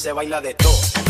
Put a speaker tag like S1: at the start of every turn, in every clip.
S1: se baila de todo.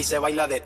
S1: Aquí se baila de